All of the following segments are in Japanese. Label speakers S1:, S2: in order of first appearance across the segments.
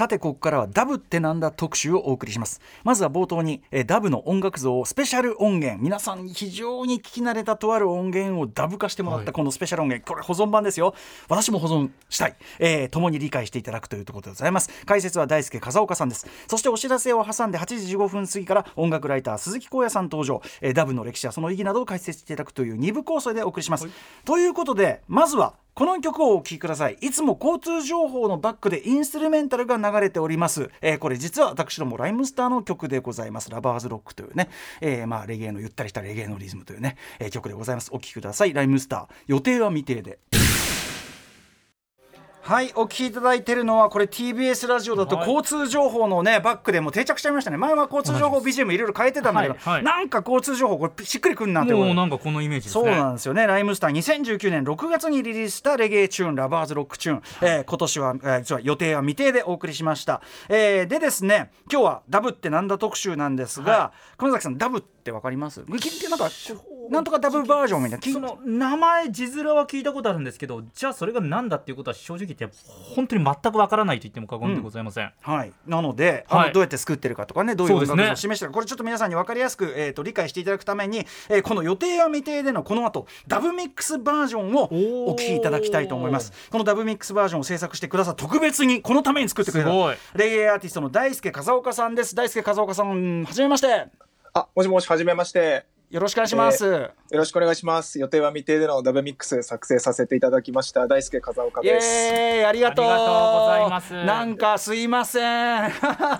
S1: さてここからはダブってなんだ特集をお送りします。まずは冒頭に、えー、ダブの音楽像をスペシャル音源。皆さん非常に聞き慣れたとある音源をダブ化してもらったこのスペシャル音源、はい、これ保存版ですよ。私も保存したい、えー、共に理解していただくというところでございます。解説は大輔風岡さんです。そしてお知らせを挟んで8時15分過ぎから音楽ライター鈴木光也さん登場、えー、ダブの歴史やその意義などを解説していただくという2部構成でお送りします、はい、ということでまずはこの曲をお聴きください。いつも交通情報のバックでインストゥルメンタルが流れております、えー、これ実は私どもライムスターの曲でございます。ラバーズロックというね、えー、まあレゲエのゆったりしたレゲエのリズムというね、えー、曲でございます。お聴きください。ライムスター。予定は未定で。はいお聞きいただいてるのはこれ TBS ラジオだと交通情報のねバックでも定着しちゃいましたね。前は交通情報 BGM い。ろいろ変えてたんだけど、はいはい、なんか交通情報これしっくりくんなっても
S2: う。なんかこのイメージ、
S1: ね、そうなんですよね。ライムスター2019年6月にリリースしたレゲエチューンラバーズロックチューン、えー、今年は、えー、実は予定は未定でお送りしました、えー、でですね今日はダブってなんだ特集なんですが、はい、熊崎さんダブってわかります？なんかなんとかダブバージョンみたい
S2: な。その名前字面は聞いたことあるんですけどじゃあそれが何だっていうことは正直言って本当に全くわからないと言っても過言でございません、
S1: うん、はい。なので、はい、どうやって作ってるかとかねどういう音楽を示してるか、ね、これちょっと皆さんに分かりやすく、えーと、理解していただくために、えー、この予定は未定でのこの後ダブミックスバージョンをお聞きいただきたいと思います。このダブミックスバージョンを制作してくださ特別にこのために作ってくれたレゲエアーティストの大輔風岡さんです。大輔風岡さんはじめまして
S3: あもしもしはじめまして
S1: よろしくお願いします、えー、よ
S3: ろしくお願いします。予定は未定でのダブミックス作成させていただきました大輔風岡です。
S1: えありがとうございます。なんかすいません。い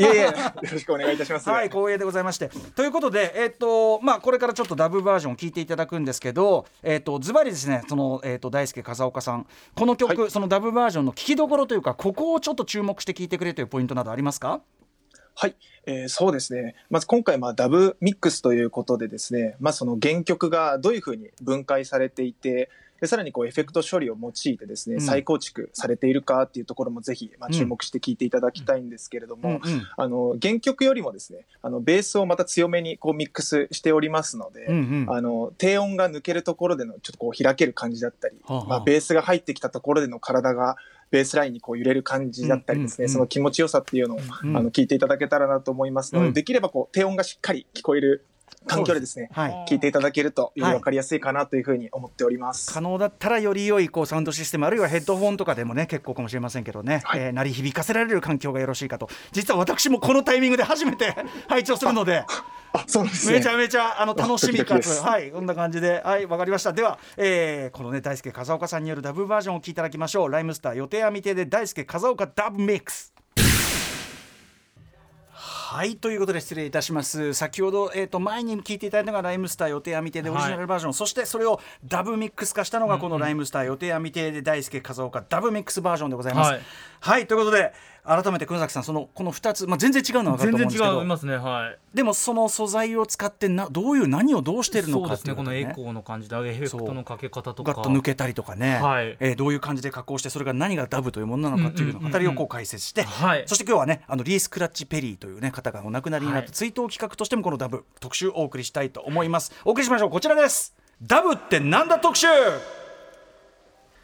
S3: えいえ、よろしくお願いいたします。
S1: はい、光栄でございまして。ということで、えっ、ー、とまあこれからちょっとダブバージョン聞いていただくんですけど、えっ、ー、とズバリですね、そのえっ、ー、と大輔風岡さん、この曲、はい、そのダブバージョンの聞きどころというか、ここをちょっと注目して聞いてくれというポイントなどありますか？
S3: はい、えー、そうですね。まず今回、まあ、ダブミックスということでですね、まあ、その原曲がどういうふうに分解されていて、でさらにこうエフェクト処理を用いてですね、うん、再構築されているかっていうところもぜひ、まあ、注目して聞いていただきたいんですけれども、うんうん、あの原曲よりもですねあのベースをまた強めにこうミックスしておりますので、うんうん、あの低音が抜けるところでのちょっとこう開ける感じだったり、はあはあ、まあ、ベースが入ってきたところでの体がベースラインにこう揺れる感じだったりですね、その気持ちよさっていうのを、あの聞いていただけたらなと思いますので、できればこう低音がしっかり聞こえる環境でですね、はい、聞いていただけるとより分かりやすいかなというふうに思っております、
S1: はい、可能だったらより良いこうサウンドシステムあるいはヘッドホンとかでもね結構かもしれませんけどね、はい、えー、鳴り響かせられる環境がよろしいかと。実は私もこのタイミングで初めて配置をするので。
S3: あそうです、
S1: ね、めちゃめちゃあの楽しみかつはいこんな感じではいわかりました。では、えー、このね大輔風岡さんによるダブバージョンを聞いていただきましょう。ライムスター予定は未定で大輔風岡ダブミックスはいということで失礼いたします。先ほど、えーと、前に聞いていただいたのがライムスター予定は未定でオリジナルバージョン、はい、そしてそれをダブミックス化したのがこのライムスター予定は未定で大輔和岡ダブミックスバージョンでございます。はい、はい、ということで改めて熊崎さんそのこの2つ、まあ、全然違うのは分かると思うんですけど。
S2: ますね、はい、
S1: でもその素材を使ってなどういう何をどうしてるのか
S2: っていう、ね、このエコーの感じでエフェクトのかけ方とか。
S1: ガッと抜けたりとかね、はい、えー、どういう感じで加工してそれが何がダブというものなのかっていうのを語りをこう解説して、はい、そして今日はねあのリース・クラッチ・ペリーという、ね、方がお亡くなりになって追悼企画としてもこのダブ特集をお送りしたいと思います。お送りしましょう。こちらです。ダブってなんだ特集？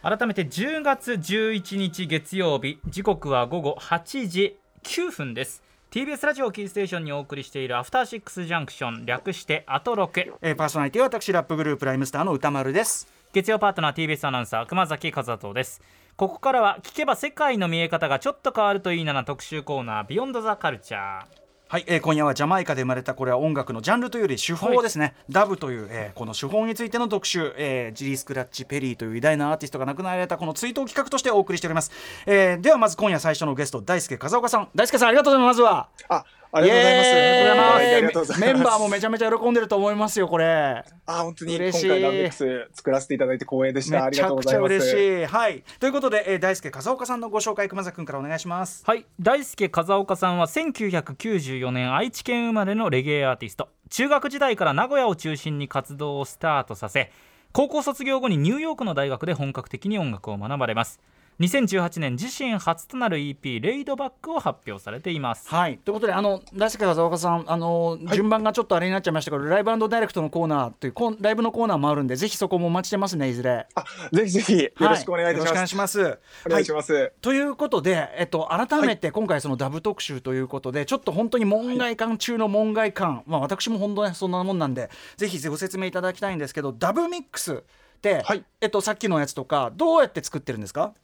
S2: 改めて10月11日月曜日時刻は午後8時9分です。TBS ラジオキーステーションにお送りしているアフターシックスジャンクション略してアトロク、
S1: えー、パーソナリティは私ラップグループライムスターの歌丸です。
S2: 月曜パートナー TBS アナウンサー熊崎和人です。ここからは聞けば世界の見え方がちょっと変わるといいなな特集コーナービヨンドザカルチャー
S1: はい、えー、今夜はジャマイカで生まれたこれは音楽のジャンルというより手法ですね、はい、ダブという、えー、この手法についての特集、えー、ジリー・スクラッチ・ペリーという偉大なアーティストが亡くなられたこの追悼企画としてお送りしております、えー、ではまず今夜最初のゲスト大輔風岡さん。大輔さんありがとうございます。まずは
S3: あありがとうございます。ありがとうございます。
S1: メンバーもめちゃめちゃ喜んでると思いますよ、これ。
S3: あ、本当に今回ラブ X 作らせていただいて光栄でした。ありがとうございます。
S1: 嬉しい。はい。ということで、えー、大輔風岡さんのご紹介、熊崎君からお願いします。
S2: はい。大輔風岡さんは1994年愛知県生まれのレゲエアーティスト。中学時代から名古屋を中心に活動をスタートさせ、高校卒業後にニューヨークの大学で本格的に音楽を学ばれます。2018年自身初となる EP「レイドバック」を発表されています。
S1: はい。ということであの大輔風岡さん。あの、順番がちょっとあれになっちゃいましたけどライブダイレクトのコーナーというライブのコーナーもあるんでぜひそこもお待ちしてますねいずれ。
S3: あぜひぜひよろしくお願いいたします、
S1: はよろしくお願いします。
S3: お願いします、
S1: はい。ということで、えっと、改めて今回そのダブ特集ということで、ちょっと本当に門外観中の門外観、まあ私も本当ねそんなもんなんでぜひご説明いただきたいんですけどダブミックスって、
S3: はい。
S1: えっと、さっきのやつとかどうやって作ってるんですか？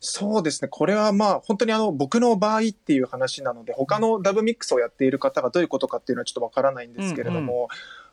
S3: そうですね。これはまあ本当にあの僕の場合っていう話なので、他のダブミックスをやっている方がどういうことかっていうのはちょっとわからないんですけれども、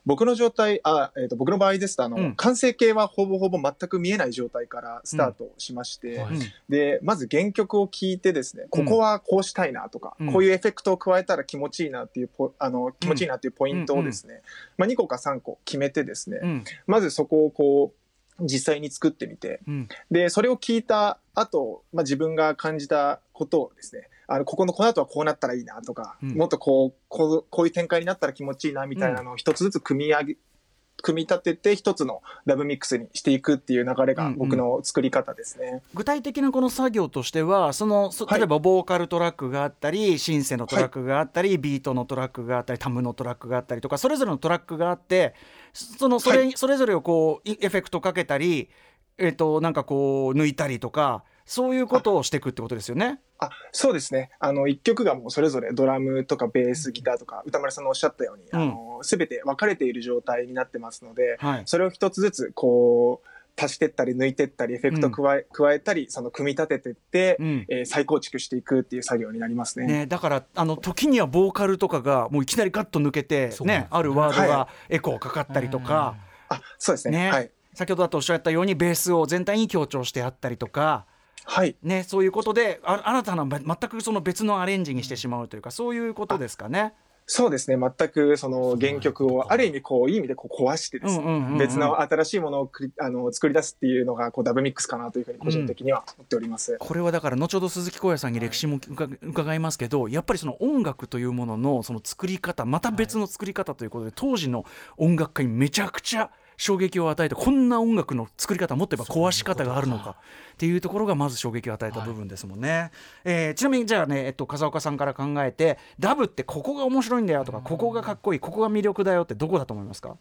S3: 僕の状態、あ、えっ、と僕の場合ですとあの、
S1: うん。
S3: 完成形はほぼほぼ全く見えない状態からスタートしまして、
S2: はい。
S3: で、まず原曲を聴いてですね、ここはこうしたいなとか、
S1: うん。
S3: こういうエフェクトを加えたら気持ちいいなっていうポ、あの、気持ちいいなっていうポイントをですね、まあ2個か3個決めてですね、
S1: うん。
S3: まずそこをこう、実際に作ってみて、
S1: うん。
S3: で、それを聞いた後、まあ、自分が感じたことをですね、あの、ここの、この後はこうなったらいいなとか、
S1: うん。
S3: もっとこう、こう、こういう展開になったら気持ちいいなみたいなのを一つずつ組み上げ、組み立てて一つのダブミックスにしていくっていう流れが僕の作り方ですね。
S1: 具体的なこの作業としてはその例えばボーカルトラックがあったり、シンセのトラックがあったり、ビートのトラックがあったりタムのトラックがあったりとかそれぞれのトラックがあってそのそれ,、
S3: はい。
S1: それぞれをこういエフェクトかけたり、えっとなんかこう抜いたりとかそういうことをしていくってことですよね。
S3: あ、そうですね。あの、一曲がもうそれぞれドラムとかベース、ギターとか、歌丸さんのおっしゃったように、
S1: うん
S3: あの、すべて分かれている状態になってますので、
S1: はい
S3: それを一つずつ、こう、足してったり抜いてったり、エフェクト加え,、加えたり、その組み立ててって、
S1: うん
S3: えー再構築していくっていう作業になりますね。
S1: ね、だからあの時にはボーカルとかがもういきなりガッと抜けて、
S2: ね
S1: ねあるワードが
S3: は
S1: エコーかかったりとか、
S3: あ、そうですね。
S1: ね
S3: はい。
S1: 先ほどだとおっしゃったようにベースを全体に強調してあったりとか。
S3: はい。
S1: ね、そういうことであ新たなべ全くその別のアレンジにしてしまうというかそういうことですかね。
S3: そうですね。全くその原曲を、ある意味こう、いい意味でこう壊してですね、
S1: うんうんうんうん
S3: 別の新しいものをくりあの作り出すっていうのが、こう、ダブミックスかなというふうに個人的には思っております。
S1: これはだから後ほど鈴木浩也さんに歴史も伺伺いますけどやっぱりその音楽というもののその作り方また別の作り方ということで、当時の音楽家にめちゃくちゃ衝撃を与えてこんな音楽の作り方もっと言えば壊し方があるのかっていうところがまず衝撃を与えた部分ですもんね。えーちなみにじゃあね、えっと、風岡さんから考えてダブってここが面白いんだよとかここがかっこいいここが魅力だよってどこだと思いますか？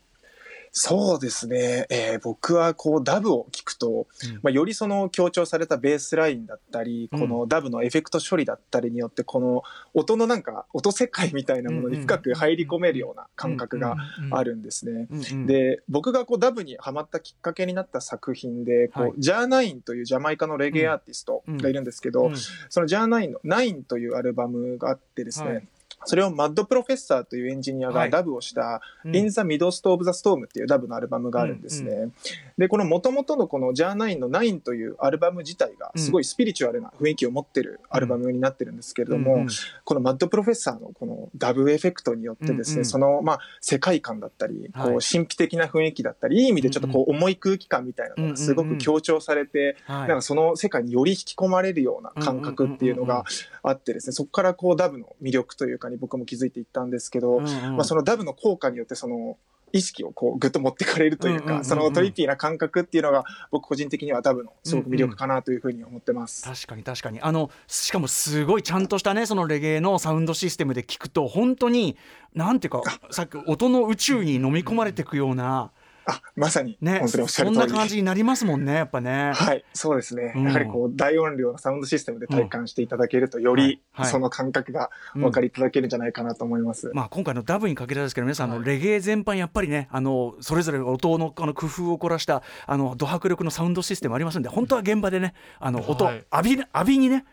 S3: そうですね。えー僕はこうダブを聞くと、
S1: うん。
S3: まあ、よりその強調されたベースラインだったり、
S1: うん。
S3: このダブのエフェクト処理だったりによって、この音のなんか、音世界みたいなものに深く入り込めるような感覚があるんですね。で、僕がこうダブにハマったきっかけになった作品で、こう、
S1: はい
S3: ジャーナインというジャマイカのレゲエアーティストがいるんですけど、
S1: うん。
S3: そのジャーナインのナインというアルバムがあってですね、
S1: はい
S3: それをマッドプロフェッサーというエンジニア
S1: はい。
S3: がダブをした、
S1: うん。
S3: In the Midst of the Storm っていうダブのアルバムがあるんですね。で、この元々のこのジャーナインのナインというアルバム自体がすごいスピリチュアルな雰囲気を持ってるアルバムになってるんですけれども、
S1: うんうん
S3: このマッドプロフェッサーのこのダブエフェクトによってですね、
S1: うんうん。
S3: そのまあ世界観だったり、
S1: はい。
S3: こう神秘的な雰囲気だったり、いい意味でちょっとこう重い空気感みたいなのがすごく強調されて、
S1: はい。
S3: なんかその世界により引き込まれるような感覚っていうのがあってですね、そこからこうダブの魅力というかに僕も気づいていったんですけど、
S1: うんうん。
S3: まあそのダブの効果によってその意識をこうぐっと持ってかれるというか、
S1: うんうんうんうん。
S3: そのトリッピーな感覚っていうのが僕個人的にはダブのすごく魅力かなというふうに思ってます。
S1: 確かに確かに。あのしかもすごいちゃんとしたねそのレゲエのサウンドシステムで聞くと本当になんていうか さっき音の宇宙に飲み込まれていくような
S3: あ、まさに
S1: ね
S3: 本当におっしゃ
S1: そん
S3: る通り。
S1: な感じになりますもんねやっぱね。
S3: はい、そうですね。
S1: うん
S3: やはりこう、大音量のサウンドシステムで体感していただけると、よりその感覚がお分かりいただけるんじゃないかなと思います。
S1: まあ、今回のダブに限らずですけど皆さんあのレゲエ全般やっぱりねあのそれぞれ音のあの工夫を凝らしたあのド迫力のサウンドシステムありますんで本当は現場でねあの音、
S2: はい
S1: 浴び浴びにね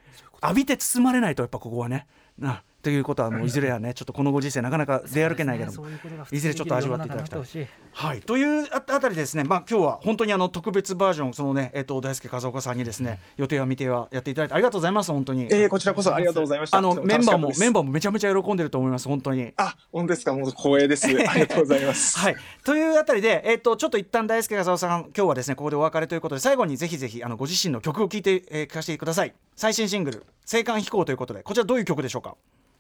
S1: 浴びて包まれないとやっぱここはねなということはもういずれはねちょっとこのご時世なかなか出歩けないけども、いずれちょっと味わっていただきたい
S2: い。
S1: はい、というああたりですね、まあ、今日は本当にあの特別バージョン、そのね、えっと大輔和岡さんにですね、予定は未定はやっていただいて、ありがとうございます、本当に。
S3: えー、こちらこそありがとうございました。
S1: あのメンバーもメンバーもめちゃめちゃ喜んでると思います、本当に。
S3: あ、本当ですか？もう光栄です。ありがとうございます。
S1: はい、というあたりで、えっとちょっと一旦大輔和夫さん、今日はですねここでお別れということで、最後にぜひぜひあのご自身の曲を聴いて、えー聞かせてください。最新シングル、青函飛行ということで、こちらどういう曲でしょうか？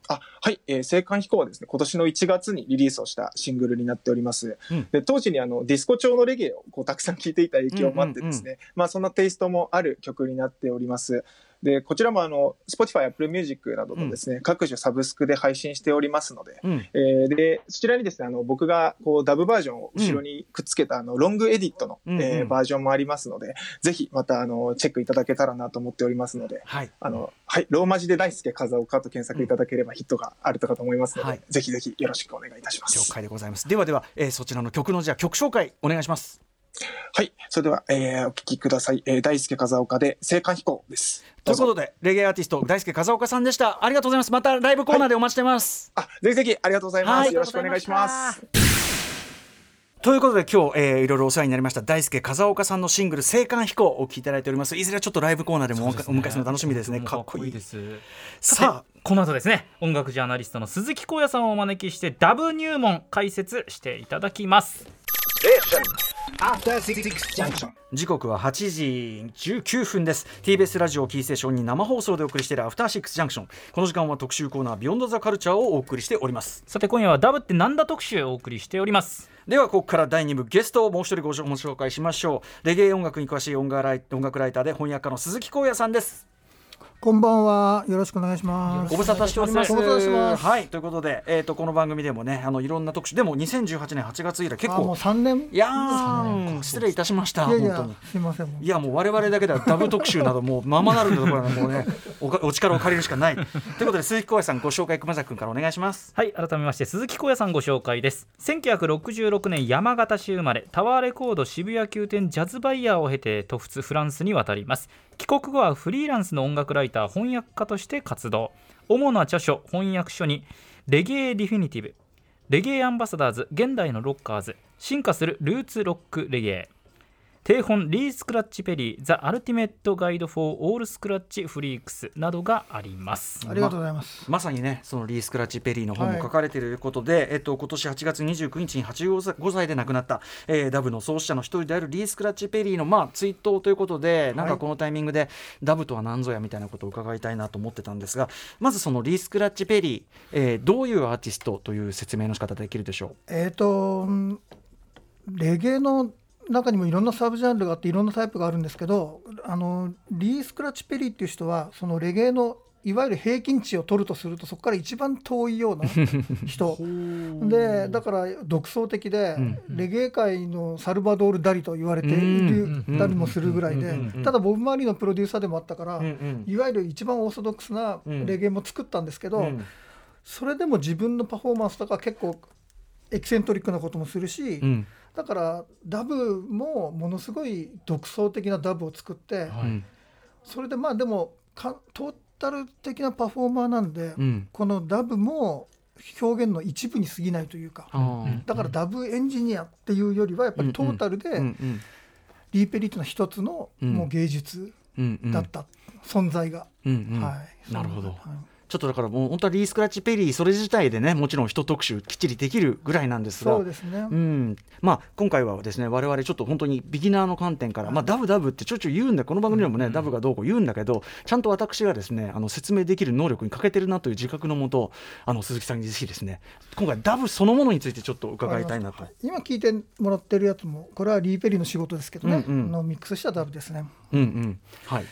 S3: あはい、えー、青函飛行はですね、今年の1月にリリースをしたシングルになっております。
S1: うん
S3: で当時にあのディスコ調のレゲエをこうたくさん聴いていた影響もあってですね、まあそんなテイストもある曲になっております。で、こちらもあの、Spotify、Apple Music などのですね、各種サブスクで配信しておりますので、
S1: うん。
S3: えーで、そちらにですね、あの、僕がこうダブバージョンを後ろにくっつけたあの、ロングエディットの、
S1: うんうん。
S3: えーバージョンもありますので、ぜひまたあの、チェックいただけたらなと思っておりますので、
S1: はい。
S3: あの、はい、ローマ字で大輔風岡と検索いただければヒットがあるかと思いますので、
S1: はい。
S3: ぜひぜひよろしくお願いいたしま
S1: 了
S3: す。
S1: 解でございます。ではでは、えーそちらの曲のじゃあ曲紹介お願いします
S3: はい、それでは、えーお聞きください。えー大輔風岡で青函飛行です。
S1: といううことでレゲエアーティスト大輔風岡さんでした。ありがとうございます。またライブコーナーでお待ちしてます、
S3: あ、ぜひぜひありがとうございます。
S1: はい。
S3: よろしくお願いします。
S1: ということで今日、えーいろいろお世話になりました。大輔風岡さんのシングル「青函飛行」をお聴きいただいております。いずれちょっとライブコーナーでもお,、お迎えするの楽しみですね。かっこいい。
S2: です。
S1: さあ。
S2: この後ですね。音楽ジャーナリストの鈴木光也さんをお招きしてダブ入門解説していただきます。
S4: Junction.
S1: 時刻は8時19分です。TBS ラジオキーステーションに生放送でお送りしているアフターシックスジャンクションこの時間は特集コーナービヨンドザカルチャーをお送りしております。
S2: さて今夜はダブってなんだ特集をお送りしております。
S1: ではここから第2部ゲストをもう一人ご紹介しましょう。レゲエ音楽に詳しい音楽ライ音楽ライターで翻訳家の鈴木光也さんです
S5: こんばんは。よろしくお願いします
S1: ご。無沙汰しております。
S5: ご無沙汰してます
S1: はい、ということで、えっ、と、この番組でもね、あの、いろんな特集、でも、2018年8月以来、結
S5: あもう
S1: 構。
S5: 三年。
S1: いやー、失礼いたしました。
S5: いやいや
S1: 本当に。、
S5: すみません。もう
S1: いやもう我々だけではダブ特集などもう ままなるんだところはもうねおかお力を借りるしかないということで鈴木浩也さんご紹介熊崎君からお願いします
S2: はい改めまして鈴木光也さんご紹介です1966年山形市生まれタワーレコード渋谷宮殿ジャズバイヤーを経て突出フランスに渡ります帰国後はフリーランスの音楽ライター翻訳家として活動。主な著書翻訳書に「レゲエ・ディフィニティブ」「レゲエ・アンバサダーズ現代のロッカーズ」「進化するルーツ・ロック・レゲエ」定本リー・スクラッチ・ペリー The Ultimate Guide for All Scratch Freaks などがあります。
S5: ありがとうございます。
S1: まさにねそのリー・スクラッチ・ペリーの本も書かれているということで、えっと今年8月29日に85歳で亡くなった、えーダブの創始者の一人であるリー・スクラッチ・ペリーのまあ追悼ということでなんかこのタイミングでダブとは何ぞやみたいなことを伺いたいなと思ってたんですがまずそのリー・スクラッチ・ペリー、えーどういうアーティストという説明の仕方できるでしょ
S5: えっ、とうんレゲエの中にもいろんなサブジャンルがあっていろんなタイプがあるんですけど、あのリー・スクラッチ・ペリーっていう人はそのレゲエのいわゆる平均値を取るとするとそこから一番遠いような 人。でだから独創的で、
S1: うん
S5: レゲエ界のサルバドール・ダリと言われている
S1: うん
S5: たりもするぐらいで
S1: うん
S5: ただボブ・マーリーのプロデューサーでもあったから、いわゆる一番オーソドックスなレゲエも作ったんですけど、
S1: うん。
S5: それでも自分のパフォーマンスとか結構エキセントリックなこともするし、
S1: うん
S5: だからダブもものすごい独創的なダブを作って、
S1: うん。
S5: それでまあでもかトータル的なパフォーマーなんで、
S1: うん。
S5: このダブも表現の一部に過ぎないというか、
S1: あー。
S5: だからダブエンジニアっていうよりはやっぱりトータルで
S1: うんうん。
S5: リーペリットの一つの
S1: うん。
S5: もう芸術
S1: うんうん。
S5: だった、存在が、
S1: うんうん。
S5: はい。
S1: なるほど。
S5: はい
S1: ちょっとだからもう本当はリー・スクラッチ・ペリーそれ自体でねもちろん一特集きっちりできるぐらいなんですが。
S5: そうですね、
S1: うん。まあ、今回はですね我々ちょっと本当にビギナーの観点から、まあ、ダブダブってちょいちょい言うんだこの番組でもね、ダブがどうこう言うんだけどちゃんと私がですねあの説明できる能力に欠けてるなという自覚のもとあの鈴木さんにぜひですね今回ダブそのものについてちょっと伺いたいなと。
S5: 今聞いてもらってるやつもこれはリーペリーの仕事ですけどね、
S1: うんうん。
S5: のミックスしたダブですね。
S1: うんうん。はい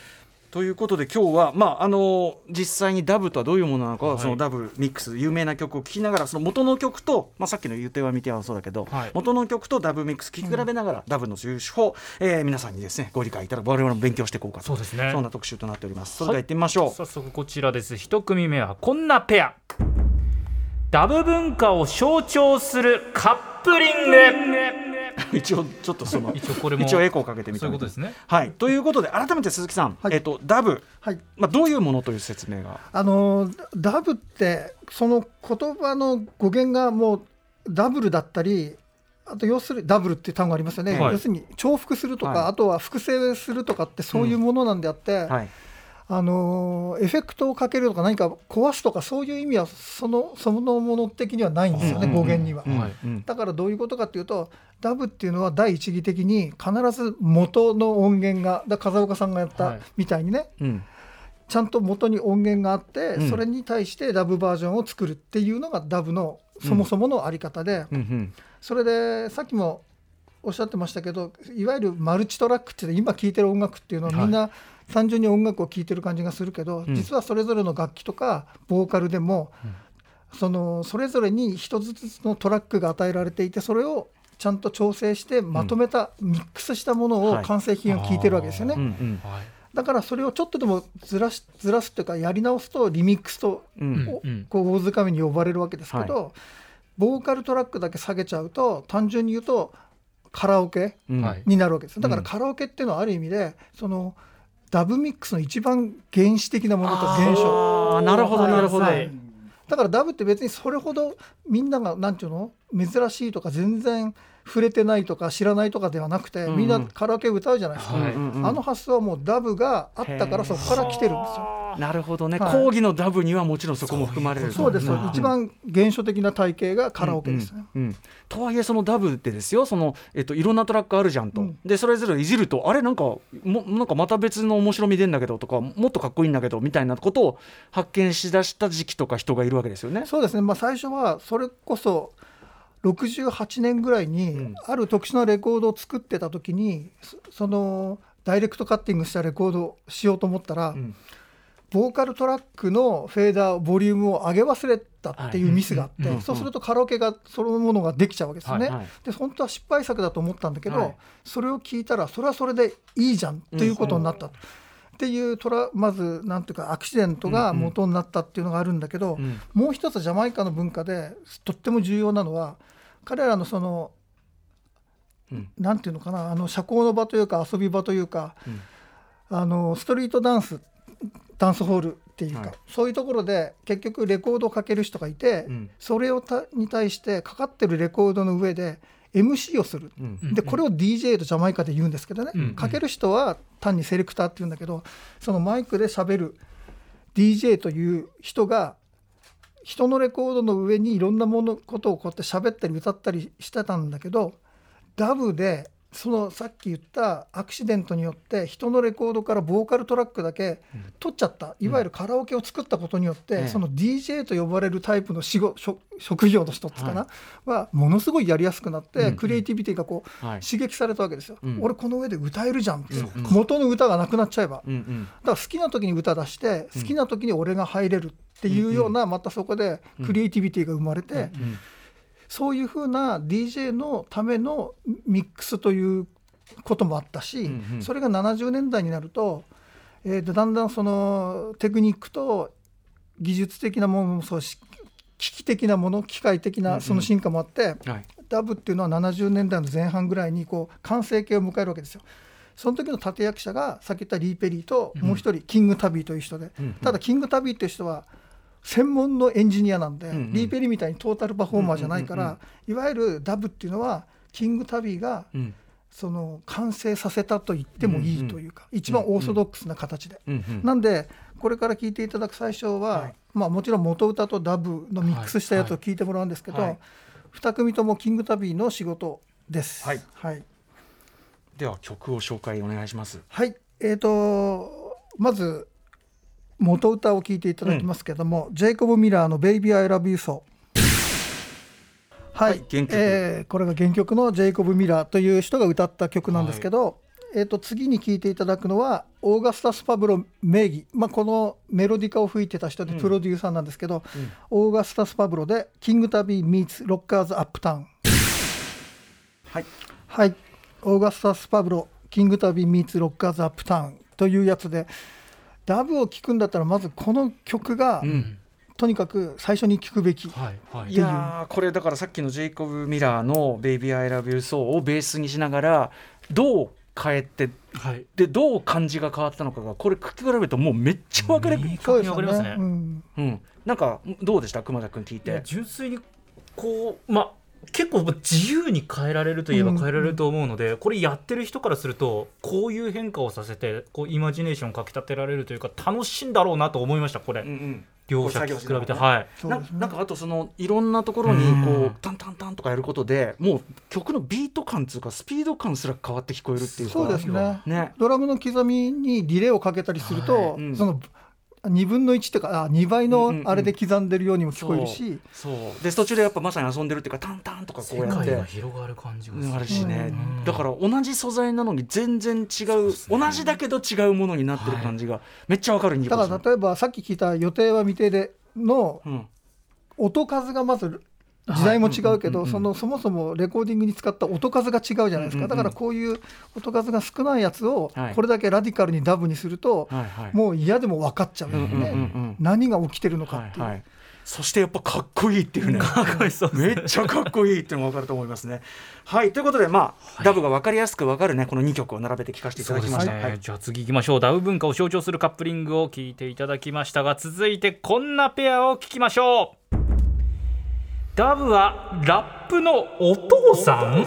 S1: ということで今日は、まあ、あの実際にダブとはどういうものなのか、
S2: はい。
S1: そのダブミックス有名な曲を聴きながらその元の曲と、まあ、さっきの「言っては見ては」そうだけど、
S2: はい。
S1: 元の曲とダブミックス聴き比べながら、ダブの手法、えー皆さんにですねご理解いただく我々も勉強していこうかと
S2: そうですね。
S1: そんな特集となっております。それでは行ってみましょう、
S2: 早速こちらです。一組目はこんなペア。ダブ文化を象徴するカップリング。
S1: 一応ちょっとその
S2: 一応これも
S1: 一応エコーかけてみた
S2: いうことですね。
S1: はい。ということで改めて鈴木さん、
S5: はい。
S1: えっとダブ、
S5: はい。
S1: まあ、どういうものという説明が？
S5: あのダブってその言葉の語源がもうダブルだったりあと要するにダブルっていう単語ありますよね、
S2: はい。
S5: 要するに重複するとか、
S1: はい。
S5: あとは複製するとかってそういうものなんであって、
S1: はい
S5: あのエフェクトをかけるとか何か壊すとかそういう意味はそのそのもの的にはないんですよね、
S1: うん。
S5: 語源には。だからどういうことかっていうとダブっていうのは第一義的に必ず元の音源がだ風岡さんがやっ
S2: はい。
S5: たみたいにね、
S1: うん。
S5: ちゃんと元に音源があって、
S1: うん。
S5: それに対してダブバージョンを作るっていうのがダブのそもそものあり方で、
S1: うんうん。
S5: それでさっきもおっしゃってましたけどいわゆるマルチトラックっていう今聴いてる音楽っていうのは
S2: はい
S5: みんな単純に音楽を聴いてる感じがするけど、
S1: ん。
S5: 実はそれぞれの楽器とかボーカルでも、そのそれぞれに一つずつのトラックが与えられていてそれをちゃんと調整してまとめた、ミックスしたものを
S1: はい。
S5: 完成品を聴いてるわけですよね。
S1: うんうん。
S2: はい。
S5: だからそれをちょっとでもずらしずらすっていうかやり直すとリミックスと
S1: うん。
S5: お
S2: うん。
S5: こう大掴みに呼ばれるわけですけど、ボーカルトラックだけ下げちゃうと単純に言うとカラオケになるわけです。だから
S1: うん。
S5: カラオケっていうのはある意味でそのダブミックスの一番原始的なものと現象
S1: あーなるほどなるほど、
S2: はい
S5: だからダブって別にそれほどみんながなんていうの？珍しいとか全然触れてないとか知らないとかではなくて、
S1: うんうん。
S5: みんなカラオケ歌うじゃないですか、
S2: はい。
S1: うんうん。
S5: あの発想はもうダブがあったからそこから来てるんですよ。
S1: なるほどね、
S5: はい。
S1: 講義のダブにはもちろんそこも含まれる
S5: そうです、
S1: ん
S5: 一番原初的な体系がカラオケですね。
S1: うんうんとはいえそのダブってですよその、えっと、いろんなトラックあるじゃんと、
S5: うん。
S1: でそれぞれいじるとあれなんかもなんかまた別の面白み出んだけどとかもっとかっこいいんだけどみたいなことを発見しだした時期とか人がいるわけですよね。
S5: そうですね、まあ、最初はそれこそ68年ぐらいに
S1: うん。
S5: ある特殊なレコードを作ってた時にそそのダイレクトカッティングしたレコードをしようと思ったら、
S1: ん。
S5: ボーカルトラックのフェーダーボリュームを上げ忘れたっていうミスがあって、
S1: はいうん。
S5: そうするとカラオケがそのものができちゃうわけですよね。
S1: はいはい。
S5: で本当は失敗作だと思ったんだけど、
S1: はい。
S5: それを聞いたらそれはそれでいいじゃんということになった。っていうトラまずなんていうかアクシデントが元になったっていうのがあるんだけど、
S1: うん。
S5: もう一つジャマイカの文化でとっても重要なのは彼らのその、
S1: うん。
S5: なんていうのかなあの社交の場というか遊び場というか、
S1: うん。
S5: あのストリートダンスダンスホールっていうか、
S1: はい。
S5: そういうところで結局レコードをかける人がいて、
S1: うん。
S5: それをたに対してかかってるレコードの上で MC をする。
S1: うん。
S5: でこれを DJ とジャマイカで言うんですけどね、
S2: うん。
S5: かける人は単にセレクターって言うんだけどそのマイクで喋る DJ という人が人のレコードの上にいろんなものことをこうやって喋ったり歌ったりしてたんだけどダブでそのさっき言ったアクシデントによって人のレコードからボーカルトラックだけ取っちゃった、いわゆるカラオケを作ったことによって、
S1: ええ。
S5: その DJ と呼ばれるタイプの仕事職職業の人っていうかな、はものすごいやりやすくなって、
S1: うん
S5: クリエイティビティがこう、
S1: はい。
S5: 刺激されたわけですよ、
S1: うん。
S5: 俺この上で歌えるじゃん元の歌がなくなっちゃえば、だから好きな時に歌出して好きな時に俺が入れるっていうような、またそこでクリエイティビティが生まれて、
S1: うん
S5: そういうふうな DJ のためのミックスということもあったし、それが70年代になると、えーとだんだんそのテクニックと技術的なものもそうし機器的なもの機械的なんその進化もあって、
S1: はい。
S5: ダブっていうのは70年代の前半ぐらいにこう完成形を迎えるわけですよ。その時の立役者がさっき言ったリー・ペリーともう一人、キング・タビーという人で、
S1: うん。
S5: ただキング・タビーっていう人は専門のエンジニアなんで、
S1: んうん。
S5: リー・ペリーみたいにトータルパフォーマーじゃないから、いわゆるダブっていうのはキング・タビーが
S1: うん。
S5: その完成させたと言ってもいいというか、一番オーソドックスな形で。なんでこれから聞いていただく最初は、
S1: はい。
S5: まあ、もちろん元歌とダブのミックスしたやつを聞いてもらうんですけど、
S1: はい。はい。
S5: 2組ともキングタビーの仕事です。
S1: はい。
S5: はい。
S1: では曲を紹介お願いします。
S5: はい。えー、とまず元歌を聞いていただきますけども、ジェイコブ・ミラーの「Baby I Love You So」はい、
S1: はい原曲。
S5: えーこれが原曲のジェイコブ・ミラーという人が歌った曲なんですけど、えー、と次に聴いていただくのはオーガスタス・パブロ名義、まあ、このメロディカを吹いてた人でプロデューサーなんですけど、オーガスタス・パブロで「King Tubby Meets Rockers Uptown」
S1: はい。
S5: はい、オーガスタス・パブロ、 King Tubby Meets Rockers Uptown というやつで、ダブを聴くんだったら、まずこの曲が、
S1: ん。
S5: とにかく最初に聴くべき、
S2: はいはい。
S1: いやーこれだからさっきのジェイコブ・ミラーの「Baby I Love You So」をベースにしながらどう変えて
S2: はい。
S1: でどう感じが変わったのかがこれ聴き比べるともうめっちゃ分かる、
S2: 明確に
S5: そうですよ
S2: わかりますね。
S5: うん。
S1: うん、なんかどうでした？熊田君聞いて。
S2: 純粋にこうまあ結構自由に変えられるといえば
S5: うん。
S2: 変えられると思うので、これやってる人からするとこういう変化をさせてこうイマジネーションをかき立てられるというか楽しいんだろうなと思いましたこれ、
S1: うんうん。
S2: 両者比べて、
S1: こう作業しなが
S2: はい。
S5: ね。
S1: ななんかあとそのいろんなところにこ
S2: うん。
S1: うタンタンタンとかやることでもう曲のビート感っていうかスピード感すら変わって聞こえるっていうか。
S5: そうですね。
S1: ね。
S5: ドラムの刻みにリレーをかけたりすると、
S1: はい。うん。
S5: その2分の1っていうかあ2倍
S1: うんうんうん。
S5: のあれで刻んでるようにも聞こえるし、
S1: そう。で途中でやっぱまさに遊んでるっていうかタンタンとかこうやって。
S2: が広がる感じがする。
S1: あるしね、
S2: うん。
S1: だから同じ素材なのに全然違う同じだけど違うものになってる感じがめっちゃわかる
S5: だから例えばさっき聞いた予定は未定での
S1: うん。
S5: 音数がまず時代も違うけど、
S1: はい
S5: そのそもそもレコーディングに使った音数が違うじゃないですか、だからこういう音数が少ないやつを
S1: はい。
S5: これだけラディカルにダブにすると、
S1: はいはい。
S5: もう嫌でも分かっちゃうよね、何が起きてるのかっていう。
S1: はいはい、そしてやっぱかっこいいっていうね。
S2: かっこいいそう
S1: めっちゃかっこいいっていうのが分かると思いますね。はいということでまあ、ダブが分かりやすく分かるねこの2曲を並べて聴かせていただきました。
S2: ね。
S1: はい。
S2: じゃあ次行きましょう。ダウ文化を象徴するカップリングを聞いていただきましたが続いてこんなペアを聞きましょうダブはラップのお父さん？滑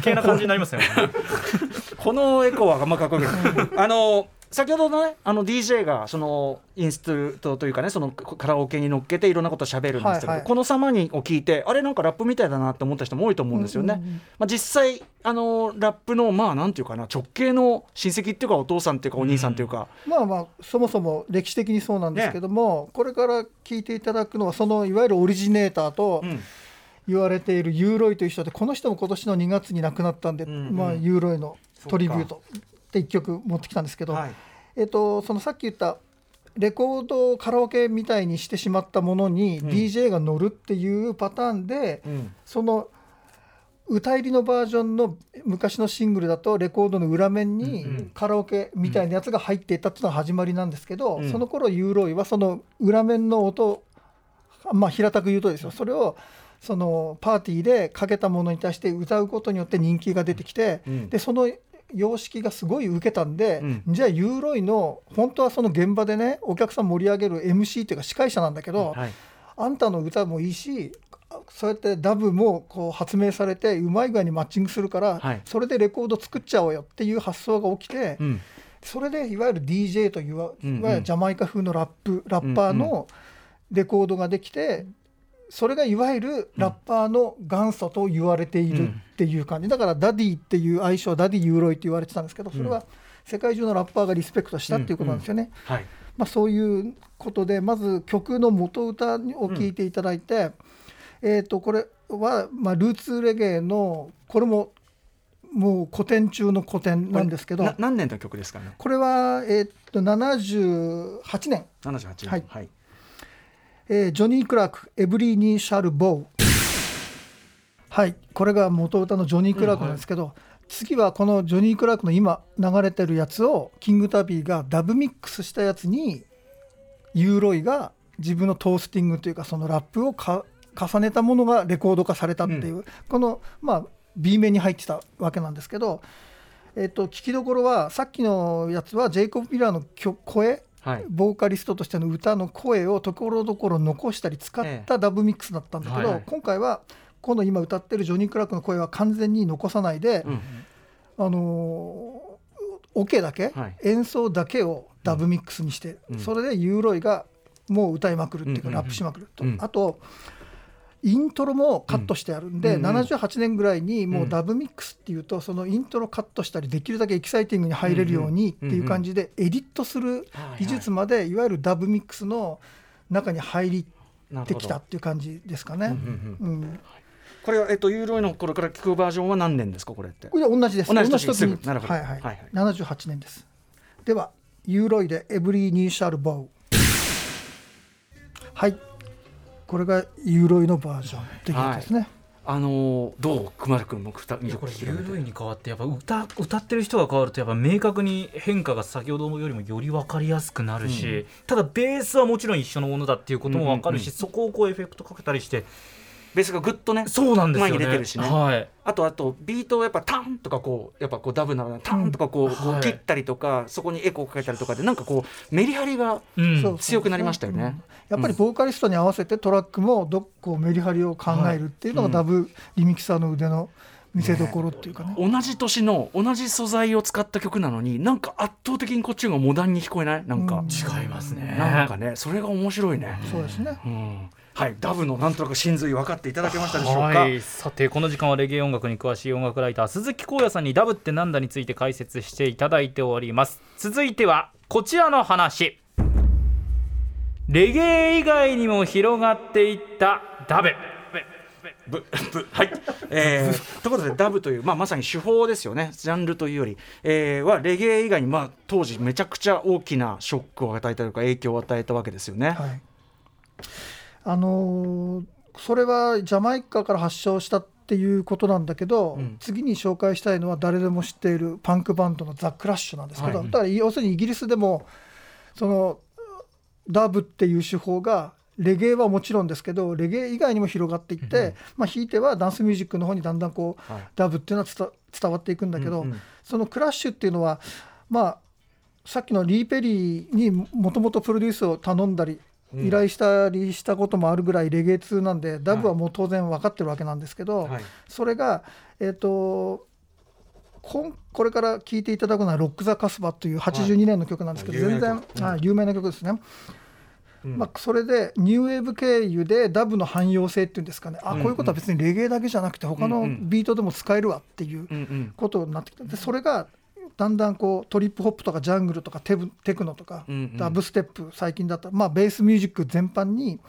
S2: 稽な感じになりますね。
S1: このエコーはあんまかっこよくない。あの先ほどのねあの DJ がそのインストゥルトというかねそのカラオケに乗っけていろんなことを喋るんですけど、
S5: はいはい。
S1: この様にを聞いてあれなんかラップみたいだなって思った人も多いと思うんですよね。
S5: うんうんうん
S1: まあ、実際あのラップのまあなんていうかな直系の親戚っていうかお父さんっていうかお兄さんっていうか、
S5: まあまあそもそも歴史的にそうなんですけども、これから聞いていただくのはそのいわゆるオリジネーターと
S1: うん。
S5: 言われているユーロイという人でこの人も今年の2月に亡くなったんで、
S1: うんうん。
S5: まあ、ユーロイのトリビュートって1曲持ってきたんですけど、
S1: はい。
S5: えっと、そのさっき言ったレコードをカラオケみたいにしてしまったものに
S1: うん。
S5: DJ が乗るっていうパターンで、
S1: うん。
S5: その歌入りのバージョンの昔のシングルだとレコードの裏面にカラオケみたいなやつが入っていったっていうのが始まりなんですけど、
S1: うん。
S5: その頃ユーロイはその裏面の音まあ平たく言うとですよ。それをそのパーティーでかけたものに対して歌うことによって人気が出てきて、
S1: うん。
S5: でその様式がすごい受けたんで、
S1: うん。
S5: じゃあユーロイの本当はその現場でねお客さん盛り上げる MC っていうか司会者なんだけど、
S1: はい。
S5: あんたの歌もいいしそうやってダブもこう発明されてうまい具合にマッチングするから、
S1: はい。
S5: それでレコード作っちゃおうよっていう発想が起きて、
S1: うん。
S5: それでいわゆる DJ というわゆるジャマイカ風のラップラッパーのレコードができて、それがいわゆるラッパーの元祖と言われているっていう感じ、だからダディっていう愛称ダディユーロイって言われてたんですけどそれは世界中のラッパーがリスペクトしたっていうことなんですよね。
S1: はい。
S5: まあ、そういうことでまず曲の元歌を聴いていただいて、えー、とこれは、まあ、ルーツレゲエのこれももう古典中の古典なんですけど
S1: な何年の曲ですか？ね
S5: これは、えー、と78年、
S1: 78年。
S5: はい。
S1: はい
S5: えージョニー・クラーク「エブリー・ニー・シャル・ボー」はいこれが元歌のジョニー・クラークなんですけど、次はこのジョニー・クラークの今流れてるやつをキング・タビーがダブミックスしたやつにユーロイが自分のトースティングというかそのラップをか重ねたものがレコード化されたっていう、このまあ B 面に入ってたわけなんですけど、えっと聞きどころはさっきのやつはジェイコブ・ミラーの曲声
S1: はい。
S5: ボーカリストとしての歌の声をところどころ残したり使ったダブミックスだったんだけど、
S2: はいはい。
S5: 今回は今度今歌ってるジョニー・クラークの声は完全に残さないで、
S1: うん。
S5: あのーオ、ケだけ、
S1: はい。
S5: 演奏だけをダブミックスにして、
S1: うん。
S5: それでユーロイがもう歌いまくるっていうか、
S1: うん。
S5: ラップしまくると、
S1: うん。
S5: あとイントロもカットしてあるんで、
S1: うんうん
S5: 78年ぐらいにもうダブミックスっていうとそのイントロカットしたりできるだけエキサイティングに入れるようにっていう感じでエディットする技術までいわゆるダブミックスの中に入りてきたっていう感じですかね。
S1: これは、えっと、ユーロイの頃から聞くバージョンは何年ですかこれって？
S5: これは同じです。
S1: 同じ年なるほど
S5: はいはい。
S1: はい
S5: 78年です。では、ユーロイで Every Knee Shall Bow。はい。これがユーロイのバージョンっていうですね。
S1: あのーどう？熊田君も二
S2: いやこれユーロイに変わってやっぱ歌歌ってる人が変わるとやっぱ明確に変化が先ほどよりもより分かりやすくなるし、ただベースはもちろん一緒のものだっていうことも分かるし、
S1: うんうん
S2: そこをこうエフェクトかけたりして
S1: ベースがぐっとね
S2: そうなんですよね。
S1: 前に出てるしね。
S2: はい。
S1: あとあとビートをやっぱタンとかこうやっぱこうダブなのタンとかこう,、こう
S2: はい。
S1: 切ったりとかそこにエコーかけたりとかでなんかこうメリハリが強くなりましたよね。
S5: うんやっぱりボーカリストに合わせてトラックもどこうメリハリを考えるっていうのが
S1: はい
S5: ダブリミキサーの腕の見せ所っていうかね。
S1: 同じ年の同じ素材を使った曲なのになんか圧倒的にこっちがモダンに聞こえない？なんか、
S5: うん。
S2: 違いますね。
S1: なんかねそれが面白いね、
S5: そうですね。
S1: うんはいダブのなんとなく真髄分かっていただけましたでしょうか、
S2: はい、さてこの時間はレゲエ音楽に詳しい音楽ライター鈴木光也さんにダブってなんだについて解説していただいております。続いてはこちらの話。レゲエ以外にも広がっていったダブ。
S1: ぶぶはい、えー、ということでダブという、まあ、まさに手法ですよね。ジャンルというより、えー、はレゲエ以外に、まあ、当時めちゃくちゃ大きなショックを与えたというか影響を与えたわけですよね。
S5: はい、あのーそれはジャマイカから発祥したっていうことなんだけど、
S1: うん。
S5: 次に紹介したいのは誰でも知っているパンクバンドのザ・クラッシュなんですけど、
S1: はい。
S5: だから要するにイギリスでもそのダブっていう手法がレゲエはもちろんですけどレゲエ以外にも広がっていって、まあ、ひいてはダンスミュージックの方にだんだんこう、
S1: はい。
S5: ダブっていうのは伝伝わっていくんだけど、
S1: うんうん。
S5: そのクラッシュっていうのはまあさっきのリー・ペリーにもともとプロデュースを頼んだり
S1: うん
S5: 依頼したりしたこともあるぐらいレゲエ通なんで、ダブはもう当然分かってるわけなんですけど、
S1: はい。
S5: それが、えっとこんこれから聴いていただくのは「ロック・ザ・カスバ」という82年の曲なんですけど、
S1: 有名
S5: 全然
S1: うん。
S5: はい有名な曲ですね。
S1: うん。
S5: まあ、それでニューウェーブ経由でダブの汎用性っていうんですかね。あ
S1: うん
S5: こういうことは別にレゲエだけじゃなくて他のビートでも使えるわっていうことになってきた。でそれがだんだんこうトリップホップとかジャングルとかテブテクノとか
S1: うんうん。
S5: ダブステップ最近だったらまあベースミュージック全般に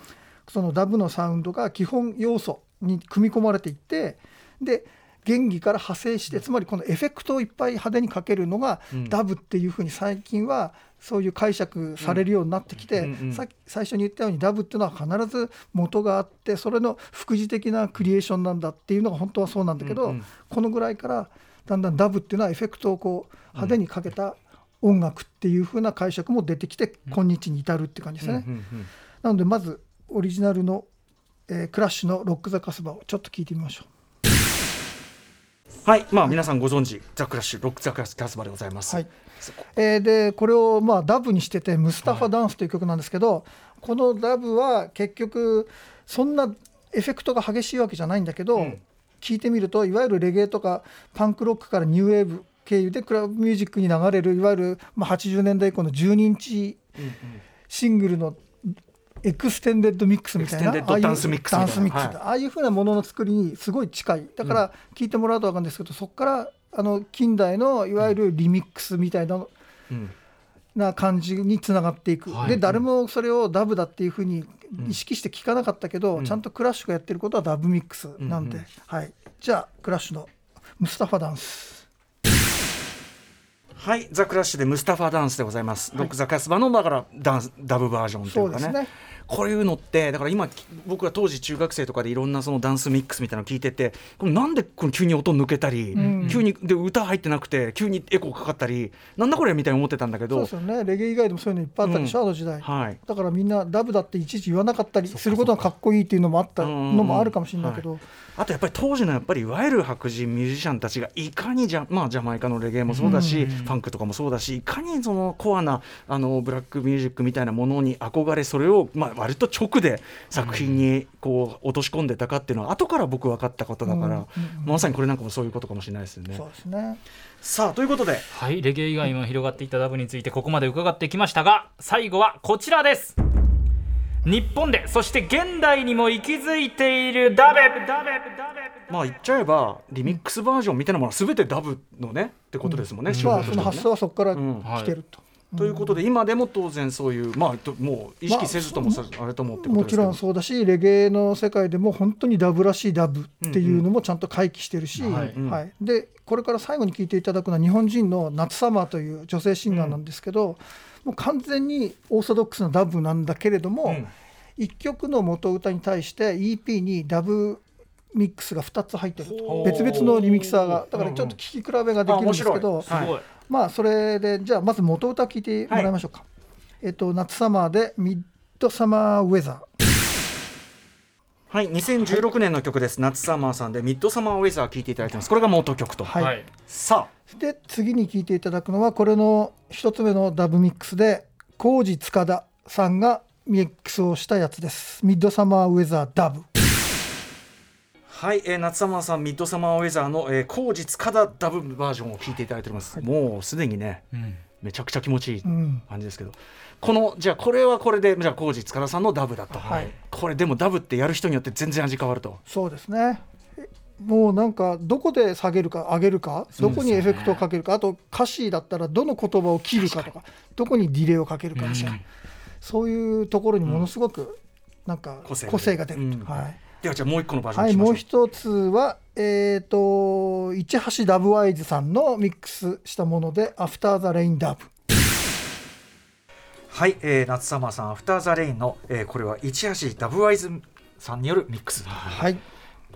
S5: そのダブのサウンドが基本要素に組み込まれていってで原理から派生してつまりこのエフェクトをいっぱい派手にかけるのが
S1: うん。
S5: ダブっていうふうに最近はそういう解釈されるようになってきて、
S1: うんうんうん。
S5: さっき最初に言ったようにダブっていうのは必ず元があってそれの副次的なクリエーションなんだっていうのが本当はそうなんだけど、
S1: うんうん。
S5: このぐらいからだんだんダブっていうのはエフェクトをこう派手にかけた音楽っていう風な解釈も出てきて今日に至るっていう感じですね。なのでまずオリジナルの、えークラッシュの「ロック・ザ・カスバ」をちょっと聞いてみましょう。
S1: はい、まあ、皆さんご存知、ザ・クラッシュ、ロック・ザ・キャスバでございます。
S5: はいえーでこれをまあダブにしてて「ムスタファ・ダンス」という曲なんですけど、このダブは結局そんなエフェクトが激しいわけじゃないんだけど、
S1: うん
S5: 聞いてみるといわゆるレゲエとかパンクロックからニューウェーブ経由でクラブミュージックに流れるいわゆるまあ80年代以降の12インチシングルのエクステンデッドミックスみたいな
S1: ダンスミックス
S5: ああいうふうなものの作りにすごい近い。だから聞いてもらうと分かるんですけどそこからあの近代のいわゆるリミックスみたいな
S1: うん。
S5: な感じにつながっていく、
S2: はい。
S5: で誰もそれをダブだっていうふうに意識して聞かなかったけど、
S1: うん。
S5: ちゃんとクラッシュがやってることはダブミックスなんで、
S1: うん。うん
S5: はい、じゃあクラッシュの Mustapha Dance。
S1: はい、ザ・クラッシュでムスタファダンスでございます。ロック・ザ・キャスバのだからダンスダブバージョンというかね。
S5: そうですね
S1: こういうのってだから今僕が当時中学生とかでいろんなそのダンスミックスみたいなの聞いててこれなんでこの急に音抜けたり、
S5: ん。
S1: 急にで歌入ってなくて急にエコーかかったりなんだこれみたいに思ってたんだけど。
S5: そうですよね。レゲエ以外でもそういうのいっぱいあったでしょ、あの時代、
S1: はい。
S5: だからみんなダブだっていちいち言わなかったりすることがか。っこいいっていうのもあったのもあるかもしれないけど、
S1: あとやっぱり当時のやっぱりいわゆる白人ミュージシャンたちがいかにジャ,、まあ、ジャマイカのレゲエもそうだし、ファンクとかもそうだしいかにそのコアなあのブラックミュージックみたいなものに憧れそれを、まあ、割と直で作品にこう落とし込んでたかっていうのは後から僕分かったことだから、
S5: うんうんうん
S1: まさにこれなんかもそういうことかもしれないですよね。
S5: そう。ですね。
S1: さあということで。
S2: はいレゲエ以外にも広がっていったダブについてここまで伺ってきましたが最後はこちらです。日本でそして現代にも息づいているダベ。
S1: まあ言っちゃえばリミックスバージョンみたいなものは全てダブのねってことですもんね、手
S5: まあその発想はそこから
S1: うん。
S5: 来てると、
S1: ということで今でも当然そういうまあともう意識せずともさあれともってこと
S5: もち
S1: ですけど。
S5: ろんそうだしレゲエの世界でも本当にダブらしいダブっていうのもちゃんと回帰してるし、はい。
S1: はい。
S5: でこれから最後に聞いていただくのは日本人の夏サマーという女性シンガーなんですけど、もう完全にオーソドックスなダブなんだけれども、
S1: うん。
S5: 一曲の元歌に対して EP にダブミックスが2つ入ってると。別々のリミキサーが。だからちょっと聴き比べができるんですけど、
S1: あ面白い。
S2: すごい、
S5: まあそれでじゃあまず元歌聞いてもらいましょうか、えっと夏サマーでミッドサマーウェザー。
S1: はい2016年の曲です、夏サマーさんでミッドサマーウェザー聴いていただいてます。これが元曲と、
S5: はい。
S2: はい。
S1: さ
S5: で次に聴いていただくのはこれの一つ目のダブミックスで浩二塚田さんがミックスをしたやつです。ミッドサマーウェザーダブ。
S1: あはい、えー、夏サマーさんミッドサマーウェザーの、えー、後日カダダブバージョンを聴いていただいております、もうすでにね
S2: うん。
S1: めちゃくちゃ気持ちいい
S5: うん。
S1: 感じですけど、このじゃあこれはこれでじゃあ後日塚田さんのダブだと、
S5: はい。
S1: これでもダブってやる人によって全然味変わると。
S5: そうですね。えもうなんかどこで下げるか上げるかどこにエフェクトをかけるかあと歌詞だったらどの言葉を切るかとかどこにディレイをかけるかみたいなそういうところにものすごくなんか
S1: 個性が
S5: 出る。
S1: うん。
S5: と。はい
S1: ではじゃあもう一個のバージョン
S5: はい、
S1: にしましょう。
S5: もう一つは、えっ、と、市橋ダブワイズさんのミックスしたもので、アフターザレインダブ。
S1: はい、えー、ナツ・サマーさん After the Rain の、えー、これは市橋ダブワイズさんによるミックス、
S5: はい、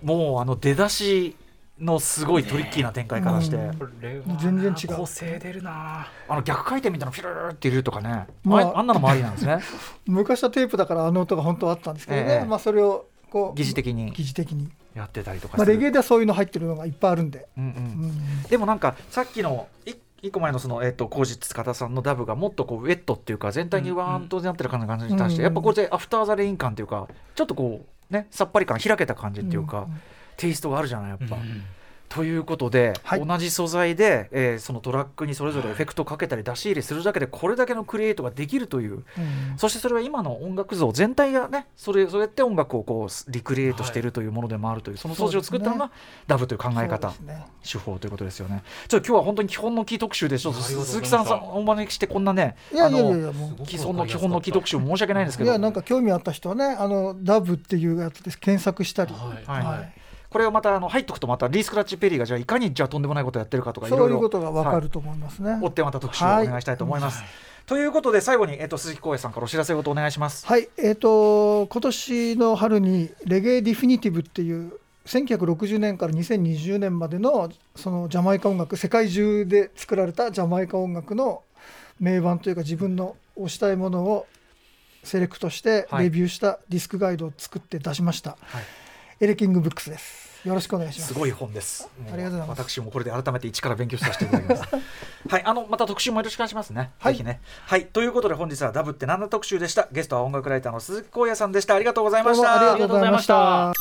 S1: もうあの出だしのすごいトリッキーな展開からして、
S5: うん。全然違う。
S2: 個性出るな。
S1: あの逆回転みたいなのピュルルルって入れるとかね、
S5: まあ
S1: ああんなのもありなんですね。
S5: 昔はテープだからあの音が本当はあったんですけどね、
S1: ええ。
S5: まあそれをこう
S1: 疑似的に。
S5: 疑似的に、
S1: やってたりとか
S5: まあ、レゲエではそういうの入ってるのがいっぱいあるんで、
S1: うんうん。
S5: うん
S1: でもなんかさっきのい一個前のそのえっ、とコージ塚田さんのダブがもっとこうウェットっていうか全体にワーンとなってる感じに対して、
S5: うん
S1: やっぱこれで After the Rain 感っていうかちょっとこうねさっぱり感開けた感じっていうか、
S5: うん
S1: テイストがあるじゃないやっぱ。
S2: うん
S1: ということで、
S5: はい。
S1: 同じ素材で、えーそのトラックにそれぞれエフェクトをかけたり出し入れするだけでこれだけのクリエイトができるという。
S5: うん。
S1: そしてそれは今の音楽像全体がねそれそうやって音楽をこうリクリエイトしているというものでもあるという、その素地を作ったのが、ダブという考え方、
S5: ね。
S1: 手法ということですよね。ちょっと今日は本当に基本のキー特集でちょ。鈴木さんさんお招きしてこんなねあの
S5: いやもう
S1: 既存の基本のキー特集申し訳ないんですけど。
S5: いやなんか興味あった人はねあのダブっていうやつで検索したり、
S2: はい。
S1: はい。
S5: はい
S1: これをまたあの入っとくとまたリー・スクラッチ・ペリーがじゃあいかにじゃあとんでもないことをやってるかとかいろいろ
S5: そういうことがわかると思いますね。
S1: 追ってまた特集をお願いしたいと思います。ということで最後に、えっと、鈴木光栄さんからお知らせ事お願いします。
S5: はい、えー、と今年の春にレゲエディフィニティブっていう1960年から2020年までのそのジャマイカ音楽世界中で作られたジャマイカ音楽の名盤というか自分の推したいものをセレクトして
S1: はい
S5: レビューしたディスクガイドを作って出しました、
S1: はい
S5: エレキングブックスですよろしくお願いします
S1: すごい本です。
S5: ありがとうございます
S1: 私もこれで改めて一から勉強させていただきます。はい、あのまた特集もよろしくお願いしますね。
S5: はい
S1: ぜひね。はい、ということで本日はダブってなんだ特集でした？ゲストは音楽ライターの鈴木光也さんでした。ありがとうございました。
S5: どうもありがとうございました